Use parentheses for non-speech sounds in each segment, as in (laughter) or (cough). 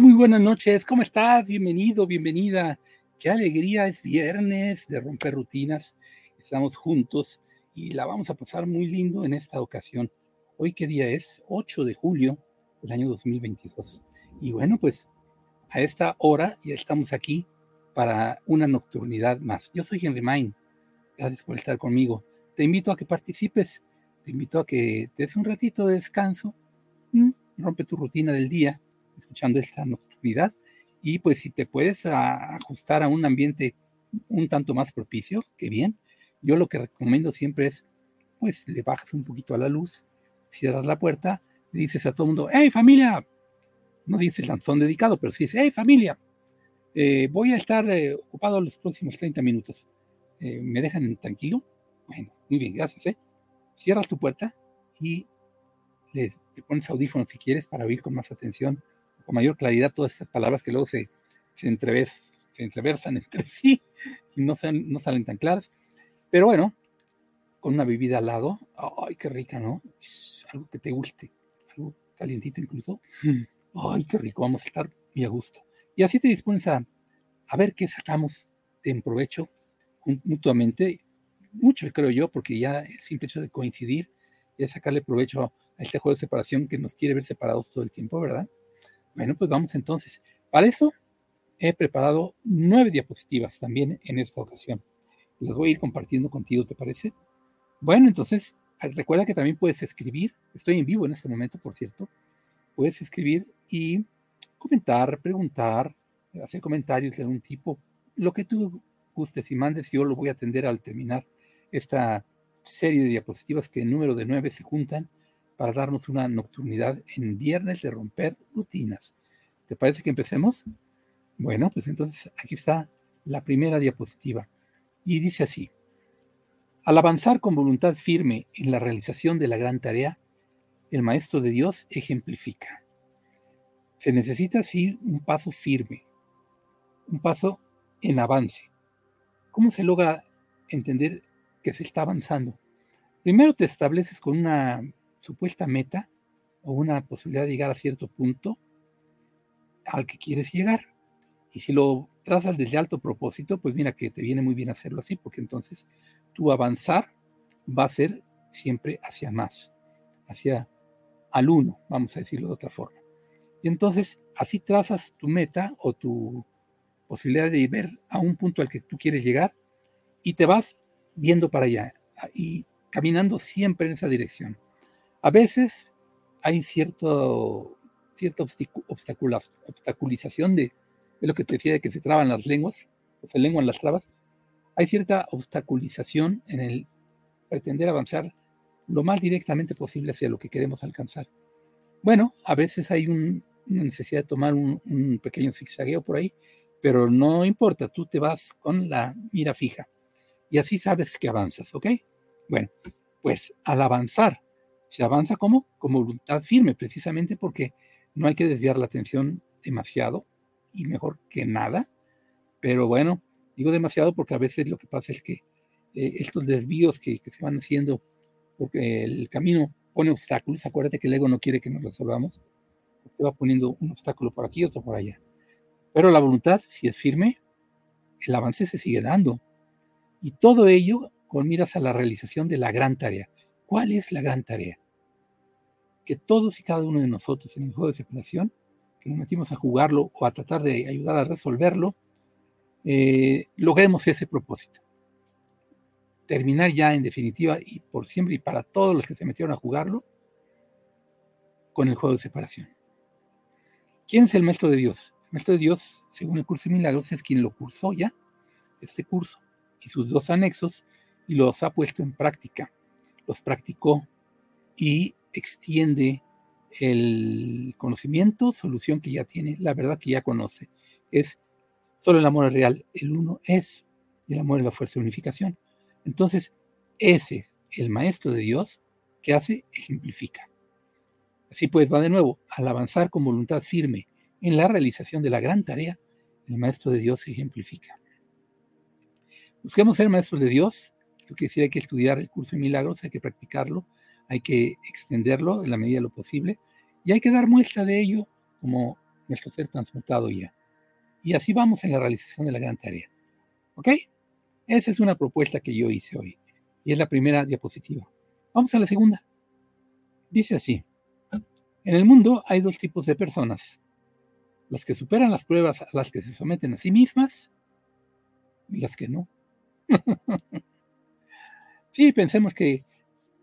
Muy buenas noches. ¿Cómo estás? Bienvenido, bienvenida. Qué alegría, es viernes de romper rutinas. Estamos juntos y la vamos a pasar muy lindo en esta ocasión. Hoy, ¿qué día es? 8 de julio del año 2022. Y bueno, pues a esta hora ya estamos aquí para una nocturnidad más. Yo soy Henry Main. Gracias por estar conmigo. Te invito a que participes. Te invito a que te des un ratito de descanso. Mm, rompe tu rutina del día escuchando esta nocturnidad y pues si te puedes ajustar a un ambiente un tanto más propicio, que bien. Yo lo que recomiendo siempre es, pues le bajas un poquito a la luz, cierras la puerta, le dices a todo el mundo, hey familia, no dices lanzón dedicado, pero sí dices, hey familia, eh, voy a estar eh, ocupado los próximos 30 minutos. Eh, ¿Me dejan tranquilo? Bueno, muy bien, gracias. Cierras tu puerta y le, pones audífonos si quieres para oír con más atención con mayor claridad todas estas palabras que luego se, se, entreves, se entreversan (laughs) entre sí y no, no salen tan claras. Pero bueno, con una bebida al lado, ay, qué rica, ¿no? Algo que te guste, algo calientito incluso. Ay, qué rico, vamos a estar muy a gusto. Y así te dispones a, a ver qué sacamos en provecho mutuamente, mucho creo yo, porque ya el simple hecho de coincidir y de sacarle provecho a este juego de separación que nos quiere ver separados todo el tiempo, ¿verdad? Bueno, pues vamos entonces. Para eso he preparado nueve diapositivas también en esta ocasión. Las voy a ir compartiendo contigo, ¿te parece? Bueno, entonces, recuerda que también puedes escribir. Estoy en vivo en este momento, por cierto. Puedes escribir y comentar, preguntar, hacer comentarios de algún tipo, lo que tú gustes y mandes. Yo lo voy a atender al terminar esta serie de diapositivas que en número de nueve se juntan para darnos una nocturnidad en viernes de romper rutinas. ¿Te parece que empecemos? Bueno, pues entonces aquí está la primera diapositiva. Y dice así, al avanzar con voluntad firme en la realización de la gran tarea, el Maestro de Dios ejemplifica. Se necesita así un paso firme, un paso en avance. ¿Cómo se logra entender que se está avanzando? Primero te estableces con una supuesta meta o una posibilidad de llegar a cierto punto al que quieres llegar. Y si lo trazas desde alto propósito, pues mira que te viene muy bien hacerlo así, porque entonces tu avanzar va a ser siempre hacia más, hacia al uno, vamos a decirlo de otra forma. Y entonces así trazas tu meta o tu posibilidad de ver a un punto al que tú quieres llegar y te vas viendo para allá y caminando siempre en esa dirección. A veces hay cierto, cierta obstaculización de, lo que te decía de que se traban las lenguas, o se lenguan las trabas. Hay cierta obstaculización en el pretender avanzar lo más directamente posible hacia lo que queremos alcanzar. Bueno, a veces hay una necesidad de tomar un, un pequeño zigzagueo por ahí, pero no importa, tú te vas con la mira fija y así sabes que avanzas, ¿ok? Bueno, pues al avanzar se avanza como con voluntad firme, precisamente porque no hay que desviar la atención demasiado y mejor que nada. Pero bueno, digo demasiado porque a veces lo que pasa es que eh, estos desvíos que, se van haciendo, porque el camino pone obstáculos, acuérdate que el ego no quiere que nos resolvamos, pues va poniendo un obstáculo por aquí, otro por allá. Pero la voluntad, si es firme, el avance se sigue dando. Y todo ello con miras a la realización de la gran tarea. ¿Cuál es la gran tarea? Que todos y cada uno de nosotros en el juego de separación, que nos metimos a jugarlo o a tratar de ayudar a resolverlo, eh, logremos ese propósito. Terminar ya en definitiva y por siempre y para todos los que se metieron a jugarlo con el juego de separación. ¿Quién es el maestro de Dios? El maestro de Dios, según el curso de milagros, es quien lo cursó ya, este curso, y sus dos anexos, y los ha puesto en práctica los practicó y extiende el conocimiento, solución que ya tiene, la verdad que ya conoce. Es solo el amor real, el uno es, el amor es la fuerza de unificación. Entonces, ese, el maestro de Dios, que hace, ejemplifica. Así pues, va de nuevo, al avanzar con voluntad firme en la realización de la gran tarea, el maestro de Dios ejemplifica. Busquemos ser maestros de Dios que decir hay que estudiar el curso de milagros, hay que practicarlo, hay que extenderlo en la medida de lo posible y hay que dar muestra de ello como nuestro ser transmutado ya. Y así vamos en la realización de la gran tarea. ¿Ok? Esa es una propuesta que yo hice hoy. Y es la primera diapositiva. Vamos a la segunda. Dice así. En el mundo hay dos tipos de personas. Las que superan las pruebas a las que se someten a sí mismas y las que no. (laughs) sí, pensemos que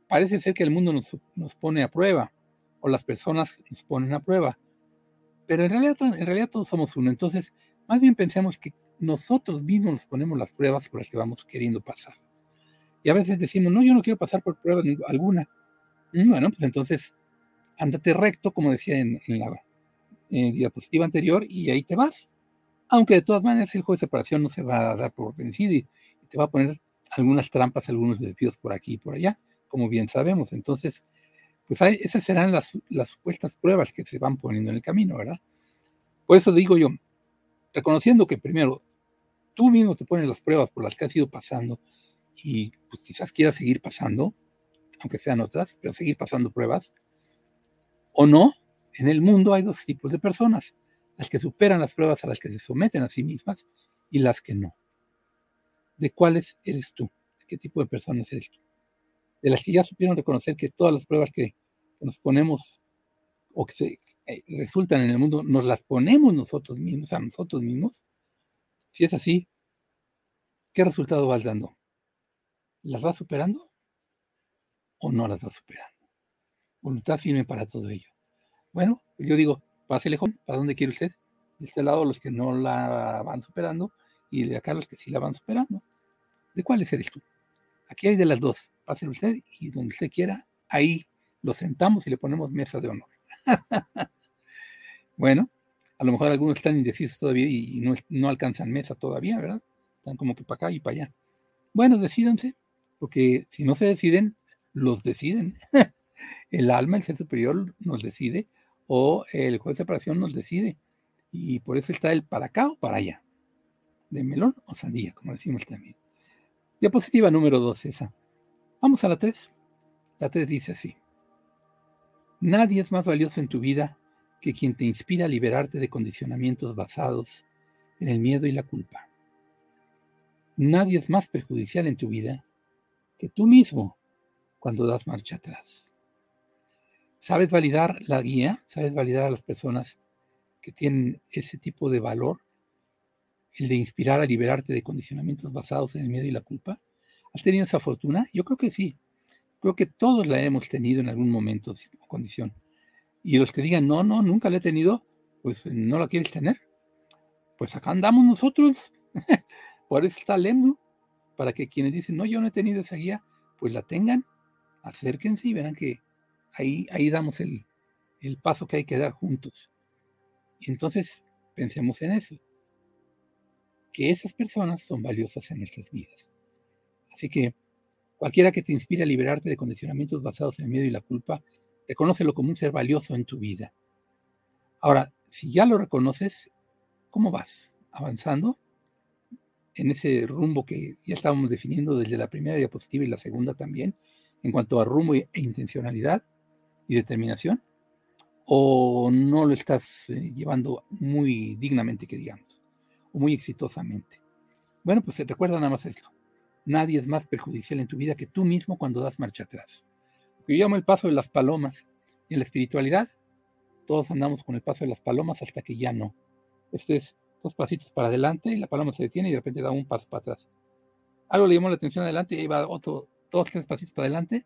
parece ser que el mundo nos, nos, pone a prueba o las personas nos ponen a prueba. Pero en realidad, en realidad todos somos uno. Entonces, más bien pensemos que nosotros mismos nos ponemos las pruebas por las que vamos queriendo pasar. Y a veces decimos, no, yo no quiero pasar por prueba alguna. Mm, bueno, pues entonces ándate recto, como decía en, la diapositiva anterior, y ahí te vas. Aunque de todas maneras el juego de separación no se va a dar por vencido y, te va a poner algunas trampas, algunos desvíos por aquí y por allá, como bien sabemos. Entonces, pues esas serán las, las supuestas pruebas que se van poniendo en el camino, ¿verdad? Por eso digo yo, reconociendo que primero tú mismo te pones las pruebas por las que has ido pasando y pues quizás quieras seguir pasando, aunque sean otras, pero seguir pasando pruebas, o no, en el mundo hay dos tipos de personas, las que superan las pruebas a las que se someten a sí mismas y las que no. ¿De cuáles eres tú? ¿De qué tipo de personas eres tú? De las que ya supieron reconocer que todas las pruebas que, nos ponemos o que se eh, resultan en el mundo, nos las ponemos nosotros mismos, a nosotros mismos, si es así, ¿qué resultado vas dando? ¿Las vas superando o no las vas superando? Voluntad firme para todo ello. Bueno, yo digo, pase lejos, ¿para dónde quiere usted? De este lado los que no la van superando y de acá los que sí la van superando. ¿De cuáles eres tú? Aquí hay de las dos. Pase usted y donde usted quiera, ahí lo sentamos y le ponemos mesa de honor. (laughs) bueno, a lo mejor algunos están indecisos todavía y no, alcanzan mesa todavía, ¿verdad? Están como que para acá y para allá. Bueno, decídanse, porque si no se deciden, los deciden. (laughs) el alma, el ser superior, nos decide, o el juez de separación nos decide. Y por eso está el para acá o para allá. De melón o sandía, como decimos también. Diapositiva número 2, esa. Vamos a la 3. La 3 dice así. Nadie es más valioso en tu vida que quien te inspira a liberarte de condicionamientos basados en el miedo y la culpa. Nadie es más perjudicial en tu vida que tú mismo cuando das marcha atrás. ¿Sabes validar la guía? ¿Sabes validar a las personas que tienen ese tipo de valor? El de inspirar a liberarte de condicionamientos basados en el miedo y la culpa. ¿Has tenido esa fortuna? Yo creo que sí. Creo que todos la hemos tenido en algún momento o condición. Y los que digan, no, no, nunca la he tenido, pues no la quieres tener. Pues acá andamos nosotros. (laughs) Por eso está para que quienes dicen, no, yo no he tenido esa guía, pues la tengan, acérquense y verán que ahí, ahí damos el, el paso que hay que dar juntos. Y entonces pensemos en eso, que esas personas son valiosas en nuestras vidas. Así que cualquiera que te inspire a liberarte de condicionamientos basados en el miedo y la culpa, Reconócelo como un ser valioso en tu vida. Ahora, si ya lo reconoces, ¿cómo vas? ¿Avanzando? En ese rumbo que ya estábamos definiendo desde la primera diapositiva y la segunda también, en cuanto a rumbo e intencionalidad y determinación, o no lo estás eh, llevando muy dignamente, que digamos, muy exitosamente. Bueno, pues recuerda nada más esto. Nadie es más perjudicial en tu vida que tú mismo cuando das marcha atrás yo llamo el paso de las palomas. Y en la espiritualidad, todos andamos con el paso de las palomas hasta que ya no. Esto es dos pasitos para adelante y la paloma se detiene y de repente da un paso para atrás. Algo le llamó la atención adelante y ahí va otro, dos, tres pasitos para adelante.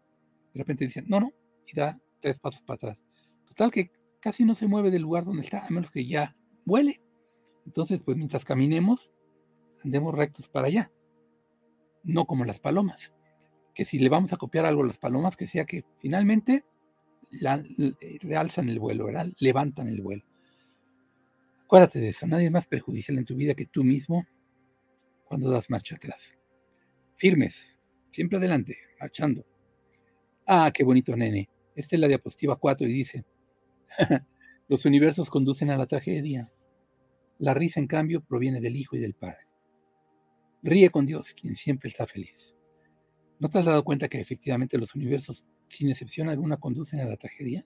Y de repente dice, no, no, y da tres pasos para atrás. Total que casi no se mueve del lugar donde está, a menos que ya vuele. Entonces, pues mientras caminemos, andemos rectos para allá. No como las palomas que si le vamos a copiar algo a las palomas, que sea que finalmente realzan el vuelo, ¿verdad? levantan el vuelo. Acuérdate de eso, nadie es más perjudicial en tu vida que tú mismo cuando das marcha atrás. Firmes, siempre adelante, marchando. Ah, qué bonito nene. Esta es la diapositiva 4 y dice, (laughs) los universos conducen a la tragedia. La risa, en cambio, proviene del Hijo y del Padre. Ríe con Dios, quien siempre está feliz. ¿No te has dado cuenta que efectivamente los universos, sin excepción alguna, conducen a la tragedia?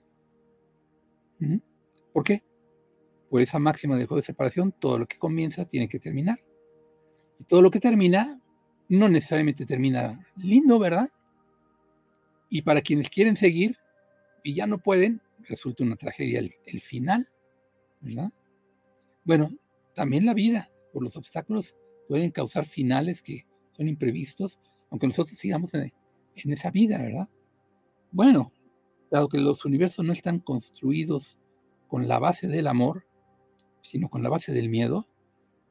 ¿Mm? ¿Por qué? por esa máxima del juego de separación, todo lo que comienza tiene que terminar. Y todo lo que termina no necesariamente termina lindo, ¿verdad? Y para quienes quieren seguir y ya no pueden, resulta una tragedia el, final, ¿verdad? Bueno, también la vida, por los obstáculos, pueden causar finales que son imprevistos, aunque nosotros sigamos en, en esa vida, ¿verdad? Bueno, dado que los universos no están construidos con la base del amor, sino con la base del miedo,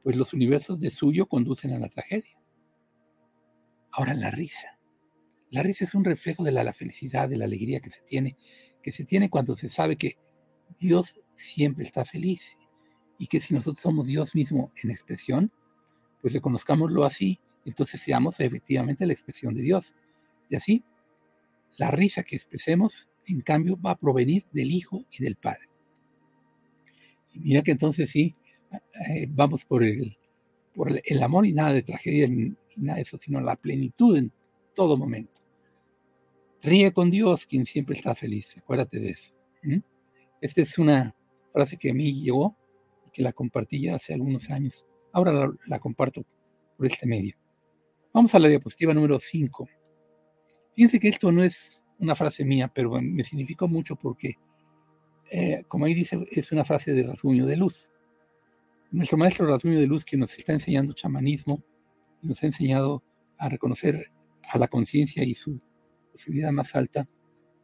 pues los universos de suyo conducen a la tragedia. Ahora la risa. La risa es un reflejo de la, felicidad, de la alegría que se tiene, que se tiene cuando se sabe que Dios siempre está feliz y que si nosotros somos Dios mismo en expresión, pues reconozcámoslo así, entonces seamos efectivamente la expresión de Dios. Y así, la risa que expresemos, en cambio, va a provenir del Hijo y del Padre. Y mira que entonces sí, eh, vamos por el, por el amor y nada de tragedia ni nada de eso, sino la plenitud en todo momento. Ríe con Dios quien siempre está feliz, acuérdate de eso. Esta es una frase que a mí llegó que la compartí ya hace algunos años. Ahora la, comparto por este medio. Vamos a la diapositiva número 5. Fíjense que esto no es una frase mía, pero me significó mucho porque, eh, como ahí dice, es una frase de Rasguño de Luz. Nuestro maestro Rasguño de Luz, que nos está enseñando chamanismo, nos ha enseñado a reconocer a la conciencia y su posibilidad más alta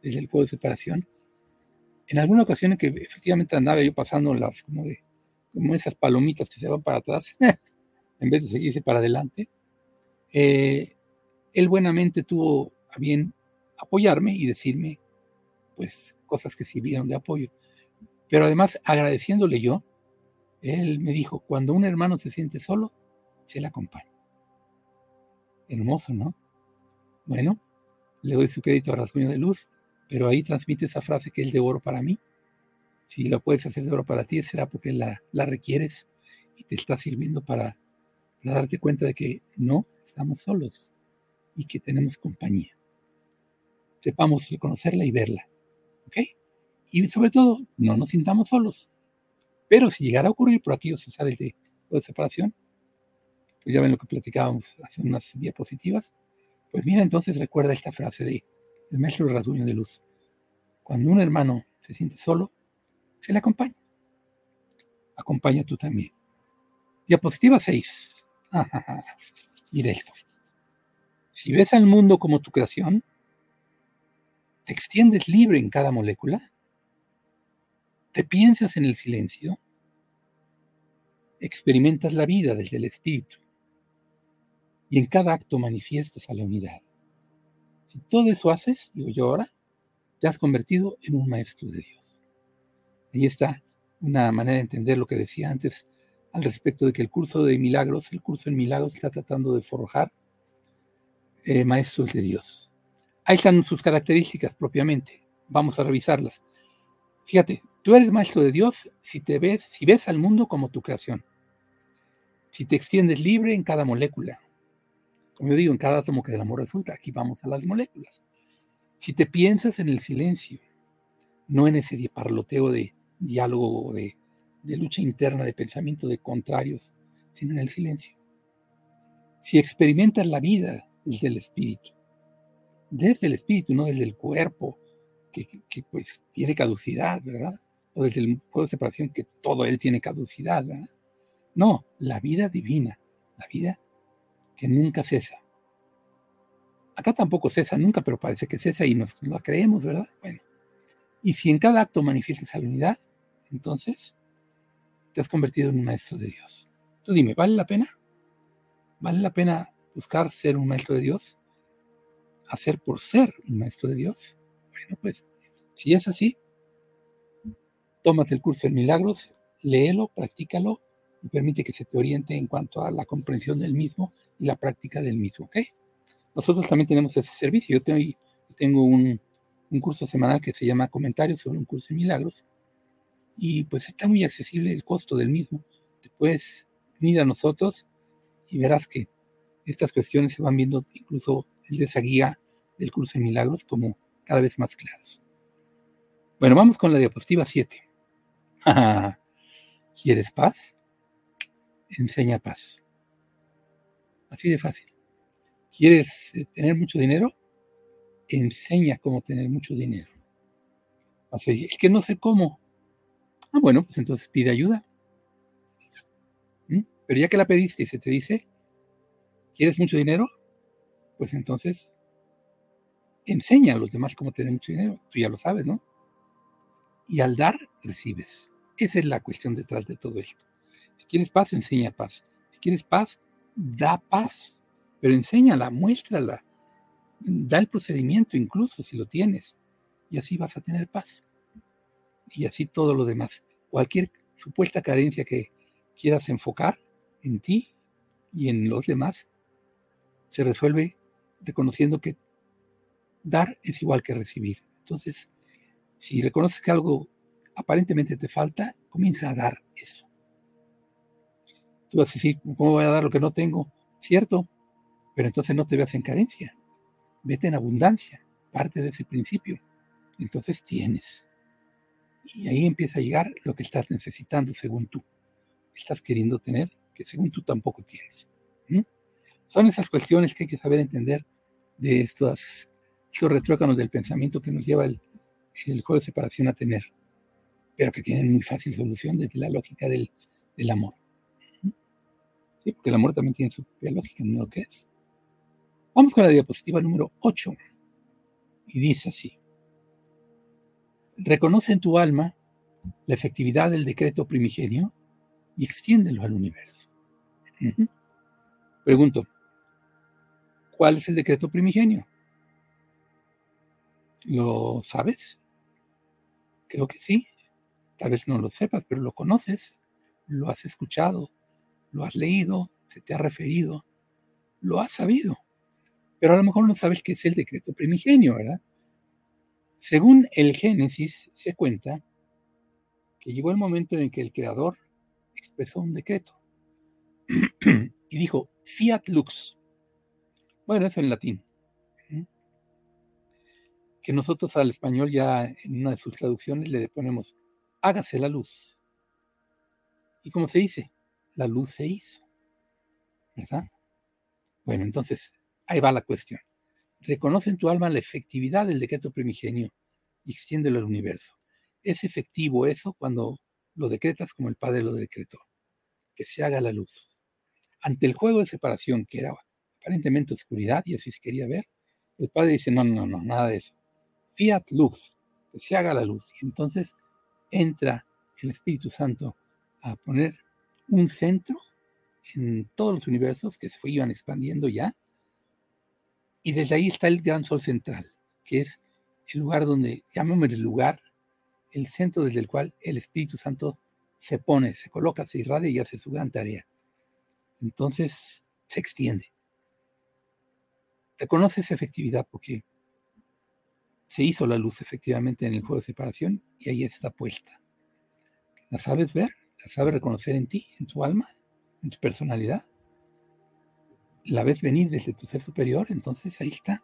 desde el juego de separación. En alguna ocasión en que efectivamente andaba yo pasando las como de como esas palomitas que se van para atrás (laughs) en vez de seguirse para adelante, eh, él buenamente tuvo a bien apoyarme y decirme pues cosas que sirvieron de apoyo. Pero además agradeciéndole yo, él me dijo, cuando un hermano se siente solo, se le acompaña. Hermoso, ¿no? Bueno, le doy su crédito a Rasguño de Luz, pero ahí transmite esa frase que es de oro para mí. Si lo puedes hacer de oro para ti, será porque la, la requieres y te está sirviendo para, darte cuenta de que no estamos solos y que tenemos compañía sepamos reconocerla y verla. ¿Ok? Y sobre todo, no nos sintamos solos. Pero si llegara a ocurrir por aquellos cesares de, de separación, pues ya ven lo que platicábamos hace unas diapositivas, pues mira, entonces recuerda esta frase de el maestro Rasguño de Luz. Cuando un hermano se siente solo, se le acompaña. Acompaña tú también. Diapositiva 6. (laughs) Mira esto. Si ves al mundo como tu creación, ¿Te extiendes libre en cada molécula? ¿Te piensas en el silencio? Experimentas la vida desde el espíritu y en cada acto manifiestas a la unidad. Si todo eso haces, digo yo ahora, te has convertido en un maestro de Dios. Ahí está una manera de entender lo que decía antes al respecto de que el curso de milagros, el curso en milagros está tratando de forjar eh, maestros de Dios. Ahí están sus características propiamente. Vamos a revisarlas. Fíjate, tú eres maestro de Dios si te ves, si ves al mundo como tu creación. Si te extiendes libre en cada molécula. Como yo digo, en cada átomo que del amor resulta. Aquí vamos a las moléculas. Si te piensas en el silencio, no en ese parloteo de diálogo, de, lucha interna, de pensamiento de contrarios, sino en el silencio. Si experimentas la vida desde el espíritu desde el espíritu, no desde el cuerpo, que, pues tiene caducidad, ¿verdad? O desde el juego de separación, que todo él tiene caducidad, ¿verdad? No, la vida divina, la vida que nunca cesa. Acá tampoco cesa nunca, pero parece que cesa y nos la creemos, ¿verdad? Bueno, y si en cada acto manifiestas esa unidad, entonces te has convertido en un maestro de Dios. Tú dime, ¿vale la pena? ¿Vale la pena buscar ser un maestro de Dios? hacer por ser un maestro de Dios? Bueno, pues si es así, tómate el curso de milagros, léelo, practícalo y permite que se te oriente en cuanto a la comprensión del mismo y la práctica del mismo, ¿ok? Nosotros también tenemos ese servicio. Yo tengo, un, un curso semanal que se llama Comentarios sobre un curso de milagros y pues está muy accesible el costo del mismo. Te puedes unir a nosotros y verás que estas cuestiones se van viendo incluso de esa guía del curso de milagros como cada vez más claros. Bueno, vamos con la diapositiva 7. (laughs) ¿Quieres paz? Enseña paz. Así de fácil. ¿Quieres eh, tener mucho dinero? Enseña cómo tener mucho dinero. Así, es que no sé cómo. Ah, bueno, pues entonces pide ayuda. ¿Mm? Pero ya que la pediste y se te dice, ¿quieres mucho dinero? Pues entonces enseña a los demás cómo tener mucho dinero. Tú ya lo sabes, ¿no? Y al dar, recibes. Esa es la cuestión detrás de todo esto. Si quieres paz, enseña paz. Si quieres paz, da paz. Pero enséñala, muéstrala. Da el procedimiento incluso si lo tienes. Y así vas a tener paz. Y así todo lo demás. Cualquier supuesta carencia que quieras enfocar en ti y en los demás, se resuelve reconociendo que dar es igual que recibir. Entonces, si reconoces que algo aparentemente te falta, comienza a dar eso. Tú vas a decir, ¿cómo voy a dar lo que no tengo? Cierto, pero entonces no te veas en carencia. Vete en abundancia, parte de ese principio. Entonces tienes. Y ahí empieza a llegar lo que estás necesitando según tú. Estás queriendo tener que según tú tampoco tienes. Son esas cuestiones que hay que saber entender de estos, estos retrócanos del pensamiento que nos lleva el, el juego de separación a tener pero que tienen muy fácil solución desde la lógica del, amor. Sí, porque el amor también tiene su propia lógica, ¿no lo que es? Vamos con la diapositiva número 8. Y dice así. Reconoce en tu alma la efectividad del decreto primigenio y extiéndelo al universo. Pregunto, ¿cuál es el decreto primigenio? ¿Lo sabes? Creo que sí. Tal vez no lo sepas, pero lo conoces, lo has escuchado, lo has leído, se te ha referido, lo has sabido. Pero a lo mejor no sabes qué es el decreto primigenio, ¿verdad? Según el Génesis se cuenta que llegó el momento en que el Creador expresó un decreto (clears throat) y dijo, fiat lux. Bueno, eso en latín. Que nosotros al español ya en una de sus traducciones le ponemos hágase la luz. Y como se dice, la luz se hizo. ¿Verdad? Bueno, entonces, ahí va la cuestión. Reconoce en tu alma la efectividad del decreto primigenio y extiéndelo al universo. Es efectivo eso cuando lo decretas como el Padre lo decretó. Que se haga la luz. Ante el juego de separación, que era aparentemente oscuridad y así se quería ver, el Padre dice, no, no, no, nada de eso. Fiat luz, que se haga la luz. Y entonces entra el Espíritu Santo a poner un centro en todos los universos que se iban expandiendo ya. Y desde ahí está el gran sol central, que es el lugar donde, llamémosle el lugar, el centro desde el cual el Espíritu Santo se pone, se coloca, se irradia y hace su gran tarea. Entonces se extiende. Reconoce esa efectividad porque se hizo la luz efectivamente en el juego de separación y ahí está puesta. ¿La sabes ver? ¿La sabes reconocer en ti, en tu alma, en tu personalidad? ¿La ves venir desde tu ser superior? Entonces ahí está.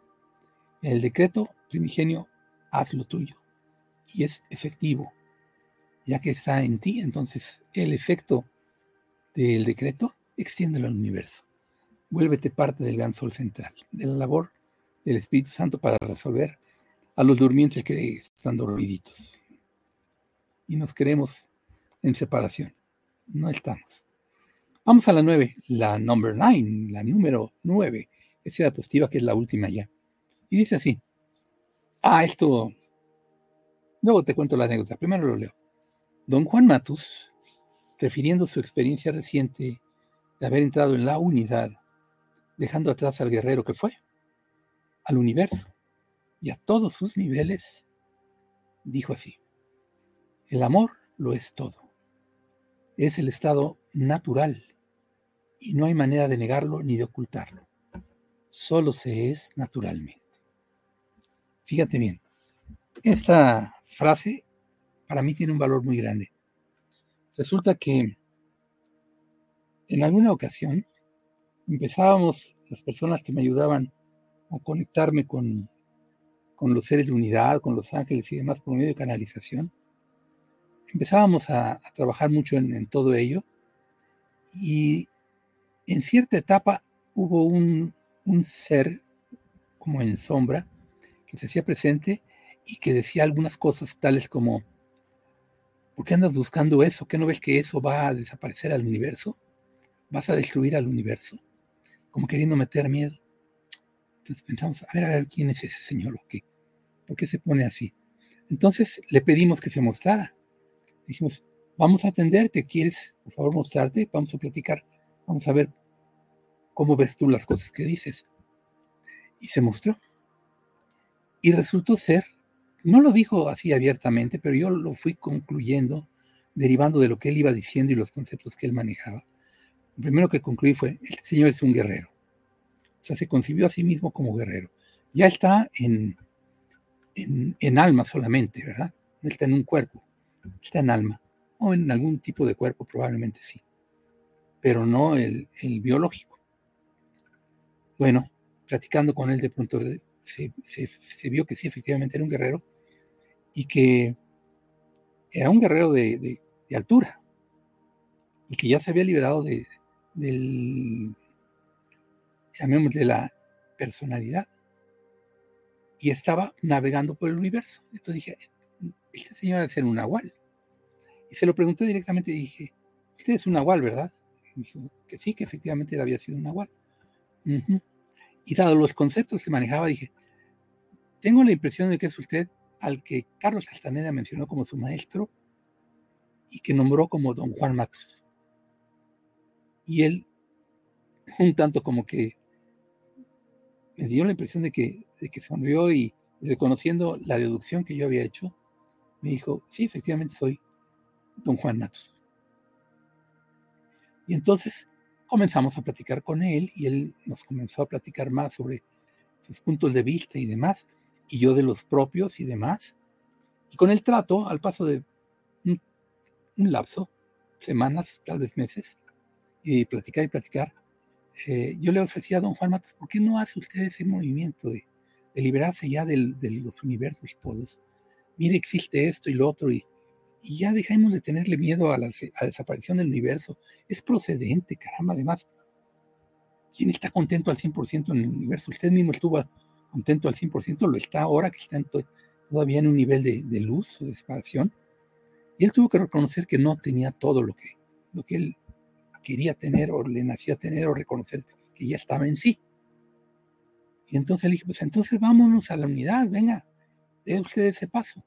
El decreto primigenio, haz lo tuyo. Y es efectivo. Ya que está en ti, entonces el efecto del decreto, extiéndelo al universo. Vuélvete parte del gran sol central, de la labor del Espíritu Santo para resolver a los durmientes que están dormiditos. Y nos queremos en separación. No estamos. Vamos a la nueve, la number nine, la número nueve. Esa diapositiva que es la última ya. Y dice así. Ah, esto. Luego te cuento la anécdota. Primero lo leo. Don Juan Matus, refiriendo su experiencia reciente de haber entrado en la unidad, dejando atrás al guerrero que fue, al universo, y a todos sus niveles, dijo así, el amor lo es todo. Es el estado natural y no hay manera de negarlo ni de ocultarlo. Solo se es naturalmente. Fíjate bien, esta frase para mí tiene un valor muy grande. Resulta que en alguna ocasión empezábamos, las personas que me ayudaban a conectarme con con los seres de unidad, con los ángeles y demás por medio de canalización, empezábamos a, trabajar mucho en, todo ello y en cierta etapa hubo un, un ser como en sombra que se hacía presente y que decía algunas cosas tales como, ¿por qué andas buscando eso? ¿Qué no ves que eso va a desaparecer al universo? ¿Vas a destruir al universo? Como queriendo meter miedo. Entonces pensamos, a ver, a ver, ¿quién es ese señor o qué? ¿Por qué se pone así? Entonces le pedimos que se mostrara. Dijimos, vamos a atenderte, ¿quieres por favor mostrarte? Vamos a platicar, vamos a ver cómo ves tú las cosas que dices. Y se mostró. Y resultó ser, no lo dijo así abiertamente, pero yo lo fui concluyendo, derivando de lo que él iba diciendo y los conceptos que él manejaba. Lo primero que concluí fue, este señor es un guerrero. O sea, se concibió a sí mismo como guerrero. Ya está en, en, alma solamente, ¿verdad? No está en un cuerpo, está en alma. O en algún tipo de cuerpo, probablemente sí. Pero no el, el biológico. Bueno, platicando con él de pronto se, vio que sí, efectivamente era un guerrero y que era un guerrero de, altura y que ya se había liberado de, del, llamémosle la personalidad y estaba navegando por el universo. Entonces dije, este señor debe ser un nahual. Y se lo pregunté directamente y dije, usted es un nahual, ¿verdad? Y dijo que sí, que efectivamente él había sido un nahual. Y dado los conceptos que manejaba, dije, tengo la impresión de que es usted al que Carlos Castaneda mencionó como su maestro y que nombró como don Juan Matos. Y él, un tanto como que me dio la impresión de que, de que sonrió y reconociendo la deducción que yo había hecho, me dijo, sí, efectivamente soy don Juan Matos. Y entonces comenzamos a platicar con él y él nos comenzó a platicar más sobre sus puntos de vista y demás y yo de los propios y demás. Y con el trato, al paso de un, lapso, semanas, tal vez meses, y platicar y platicar, eh, yo le ofrecía a don Juan Matos, ¿por qué no hace usted ese movimiento de, liberarse ya de los universos todos? Mire, existe esto y lo otro, y, y ya dejemos de tenerle miedo a la desaparición del universo. Es procedente, caramba, además. ¿Quién está contento al 100% en el universo? Usted mismo estuvo contento al 100%, lo está ahora que está todavía en un nivel de, luz o de separación. Y él tuvo que reconocer que no tenía todo lo que, lo que él quería tener o le nacía tener o reconocer que ya estaba en sí. Y entonces le dije, pues entonces vámonos a la unidad, venga, dé usted ese paso.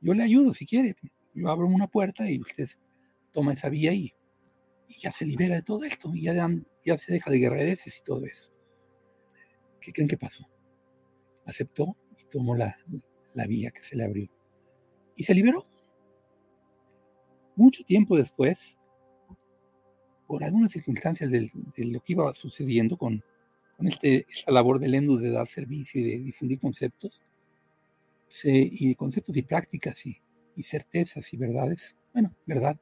Yo le ayudo si quiere. Yo abro una puerta y usted toma esa vía y, y ya se libera de todo esto. Y ya, se deja de guerrereces y todo eso. ¿Qué creen que pasó? aceptó y tomó la, vía que se le abrió. Y se liberó. Mucho tiempo después, por algunas circunstancias de, lo que iba sucediendo con, este, esta labor del ENDU de dar servicio y de difundir conceptos, y conceptos y prácticas y, certezas y verdades, bueno, verdad,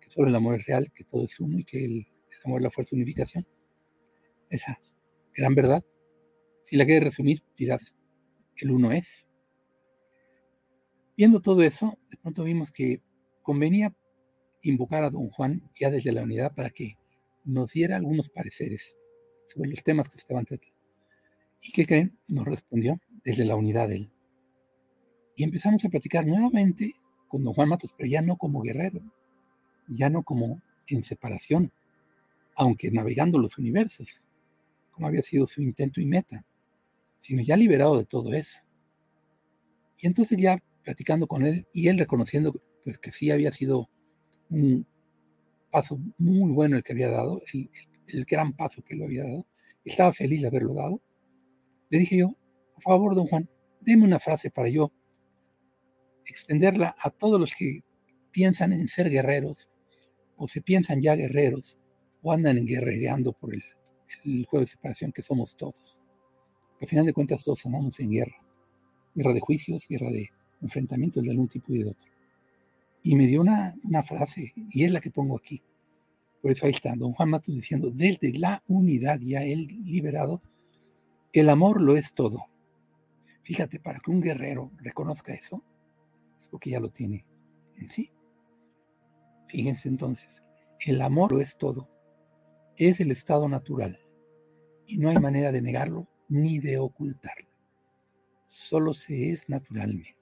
que solo el amor es real, que todo es uno y que el, el amor es la fuerza de unificación, esa gran verdad, si la quieres resumir, dirás, el uno es. Viendo todo eso, de pronto vimos que convenía invocar a don Juan ya desde la unidad para que nos diera algunos pareceres sobre los temas que estaban tratando. ¿Y qué creen? Nos respondió desde la unidad de él. Y empezamos a platicar nuevamente con don Juan Matos, pero ya no como guerrero, ya no como en separación, aunque navegando los universos, como había sido su intento y meta sino ya liberado de todo eso. Y entonces ya platicando con él y él reconociendo pues que sí había sido un paso muy bueno el que había dado, el, gran paso que lo había dado, estaba feliz de haberlo dado. Le dije yo, por favor, don Juan, deme una frase para yo extenderla a todos los que piensan en ser guerreros o se piensan ya guerreros o andan guerrereando por el, juego de separación que somos todos. Al final de cuentas todos andamos en guerra. Guerra de juicios, guerra de enfrentamientos de algún tipo y de otro. Y me dio una, frase, y es la que pongo aquí. Por eso ahí está, don Juan Matos diciendo, desde la unidad ya él liberado, el amor lo es todo. Fíjate, para que un guerrero reconozca eso, es porque ya lo tiene en sí. Fíjense entonces, el amor lo es todo, es el estado natural y no hay manera de negarlo ni de ocultarlo. Solo se es naturalmente.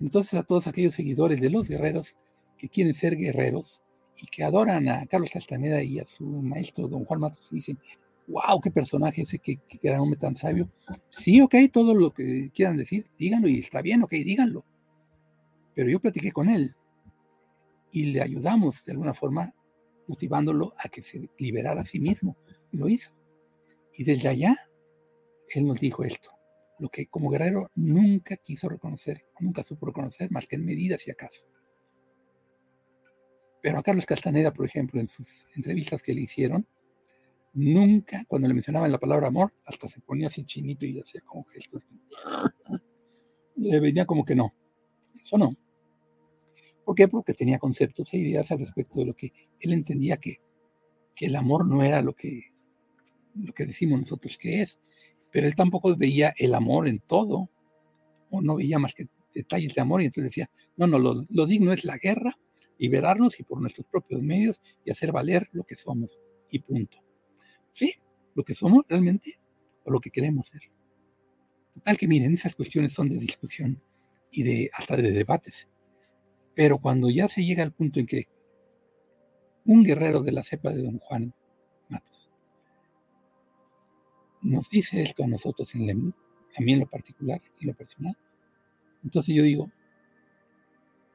Entonces a todos aquellos seguidores de los guerreros que quieren ser guerreros y que adoran a Carlos Castaneda y a su maestro don Juan Matos dicen, wow, qué personaje ese, que, era un hombre tan sabio. Sí, ok, todo lo que quieran decir, díganlo y está bien, ok, díganlo. Pero yo platiqué con él y le ayudamos de alguna forma motivándolo a que se liberara a sí mismo. Y lo hizo. Y desde allá, él nos dijo esto, lo que como guerrero nunca quiso reconocer, nunca supo reconocer más que en medidas y acaso. Pero a Carlos Castaneda, por ejemplo, en sus entrevistas que le hicieron, nunca, cuando le mencionaban la palabra amor, hasta se ponía así chinito y hacía como gestos. (laughs) Le venía como que no. Eso no. ¿Por qué? Porque tenía conceptos e ideas al respecto de lo que él entendía que, que el amor no era lo que, lo que decimos nosotros que es. Pero él tampoco veía el amor en todo, o no veía más que detalles de amor, y entonces decía, no, no, lo, lo digno es la guerra, liberarnos y por nuestros propios medios y hacer valer lo que somos, y punto. ¿Sí? ¿Lo que somos realmente? ¿O lo que queremos ser? Total que miren, esas cuestiones son de discusión y de hasta de debates. Pero cuando ya se llega al punto en que un guerrero de la cepa de Don Juan Matos nos dice esto a nosotros, en a mí en lo particular y lo personal, entonces yo digo,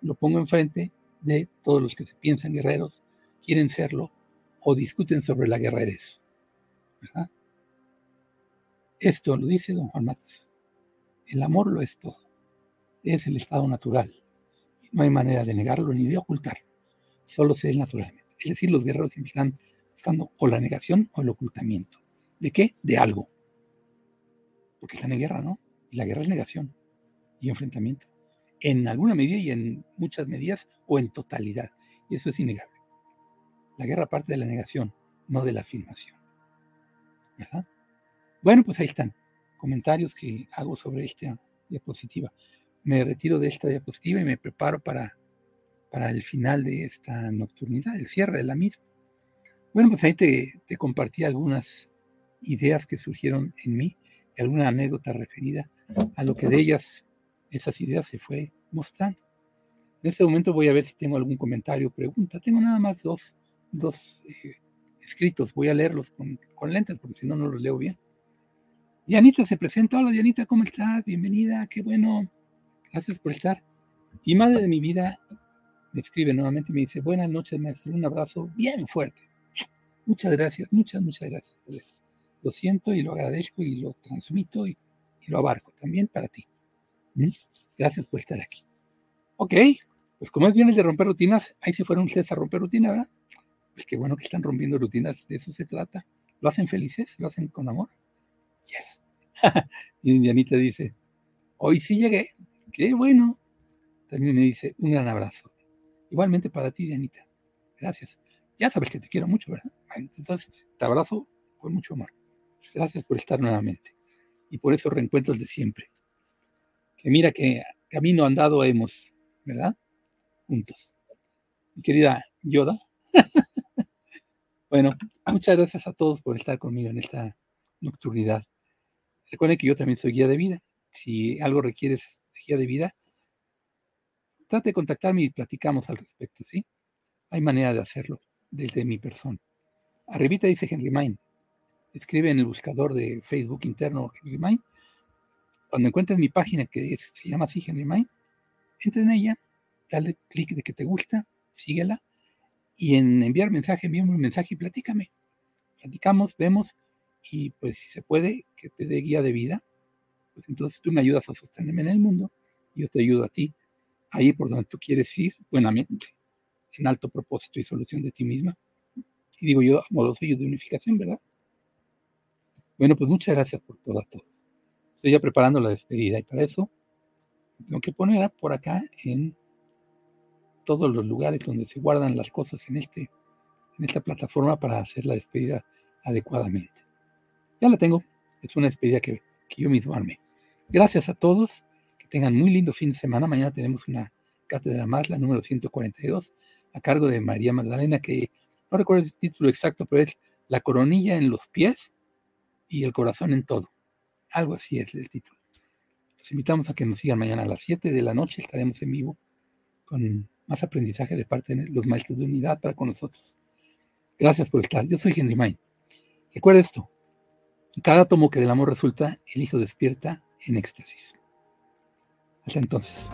lo pongo enfrente de todos los que se piensan guerreros, quieren serlo o discuten sobre la guerrerez. Esto lo dice don Juan Matos. El amor lo es todo. Es el estado natural. No hay manera de negarlo ni de ocultarlo. Solo se es naturalmente. Es decir, los guerreros siempre están buscando o la negación o el ocultamiento. ¿De qué? De algo. Porque están en guerra, ¿no? Y la guerra es negación y enfrentamiento. En alguna medida y en muchas medidas o en totalidad. Y eso es innegable. La guerra parte de la negación, no de la afirmación. ¿Verdad? Bueno, pues ahí están. Comentarios que hago sobre esta diapositiva me retiro de esta diapositiva y me preparo para, para el final de esta nocturnidad, el cierre de la misma. Bueno, pues ahí te, te compartí algunas ideas que surgieron en mí, alguna anécdota referida a lo que de ellas, esas ideas se fue mostrando. En este momento voy a ver si tengo algún comentario o pregunta. Tengo nada más dos, dos eh, escritos, voy a leerlos con, lentes porque si no, no los leo bien. Dianita se presenta. Hola Dianita, ¿cómo estás? Bienvenida, qué bueno. Gracias por estar. Y madre de mi vida me escribe nuevamente y me dice, buenas noches, maestro, un abrazo bien fuerte. Muchas gracias, muchas, muchas gracias por eso. Lo siento y lo agradezco y lo transmito y, lo abarco también para ti. ¿Mm? Gracias por estar aquí. Ok, pues como es viernes de romper rutinas, ahí se fueron ustedes a romper rutina, ¿verdad? Pues qué bueno que están rompiendo rutinas, de eso se trata. ¿Lo hacen felices? ¿Lo hacen con amor? Yes. (laughs) y Indianita dice, hoy sí llegué, Qué bueno. También me dice un gran abrazo. Igualmente para ti, Dianita. Gracias. Ya sabes que te quiero mucho, ¿verdad? Entonces, te abrazo con mucho amor. Gracias por estar nuevamente y por esos reencuentros de siempre. Que mira qué camino andado hemos, ¿verdad? Juntos. Mi querida Yoda. Bueno, (clears throat) muchas gracias a todos por estar conmigo en esta nocturnidad. Recuerden que yo también soy guía de vida. Si algo requieres de vida, trate de contactarme y platicamos al respecto, ¿sí? Hay manera de hacerlo desde mi persona. Arribita dice Henry Mine. Escribe en el buscador de Facebook interno Henry Mine. Cuando encuentres mi página que se llama así Henry Mine, entra en ella, dale clic de que te gusta, síguela y en enviar mensaje, envíame un mensaje y platícame. Platicamos, vemos y pues si se puede que te dé guía de vida, pues entonces tú me ayudas a sostenerme en el mundo y yo te ayudo a ti a ir por donde tú quieres ir buenamente, en alto propósito y solución de ti misma. Y digo yo, amoroso y de unificación, ¿verdad? Bueno, pues muchas gracias por todo a. Estoy ya preparando la despedida y para eso tengo que poner por acá en todos los lugares donde se guardan las cosas en, este, en esta plataforma para hacer la despedida adecuadamente. Ya la tengo. Es una despedida que, que yo mismo armé. Gracias a todos, que tengan muy lindo fin de semana. Mañana tenemos una Cátedra Más, la número 142, a cargo de María Magdalena, que no recuerdo el título exacto, pero es La coronilla en los pies y el corazón en todo. Algo así es el título. Los invitamos a que nos sigan mañana a las 7 de la noche, estaremos en vivo con más aprendizaje de parte de los maestros de unidad para con nosotros. Gracias por estar. Yo soy Henry Main. Recuerda esto. cada átomo que del amor resulta, el hijo despierta en éxtasis. Hasta entonces.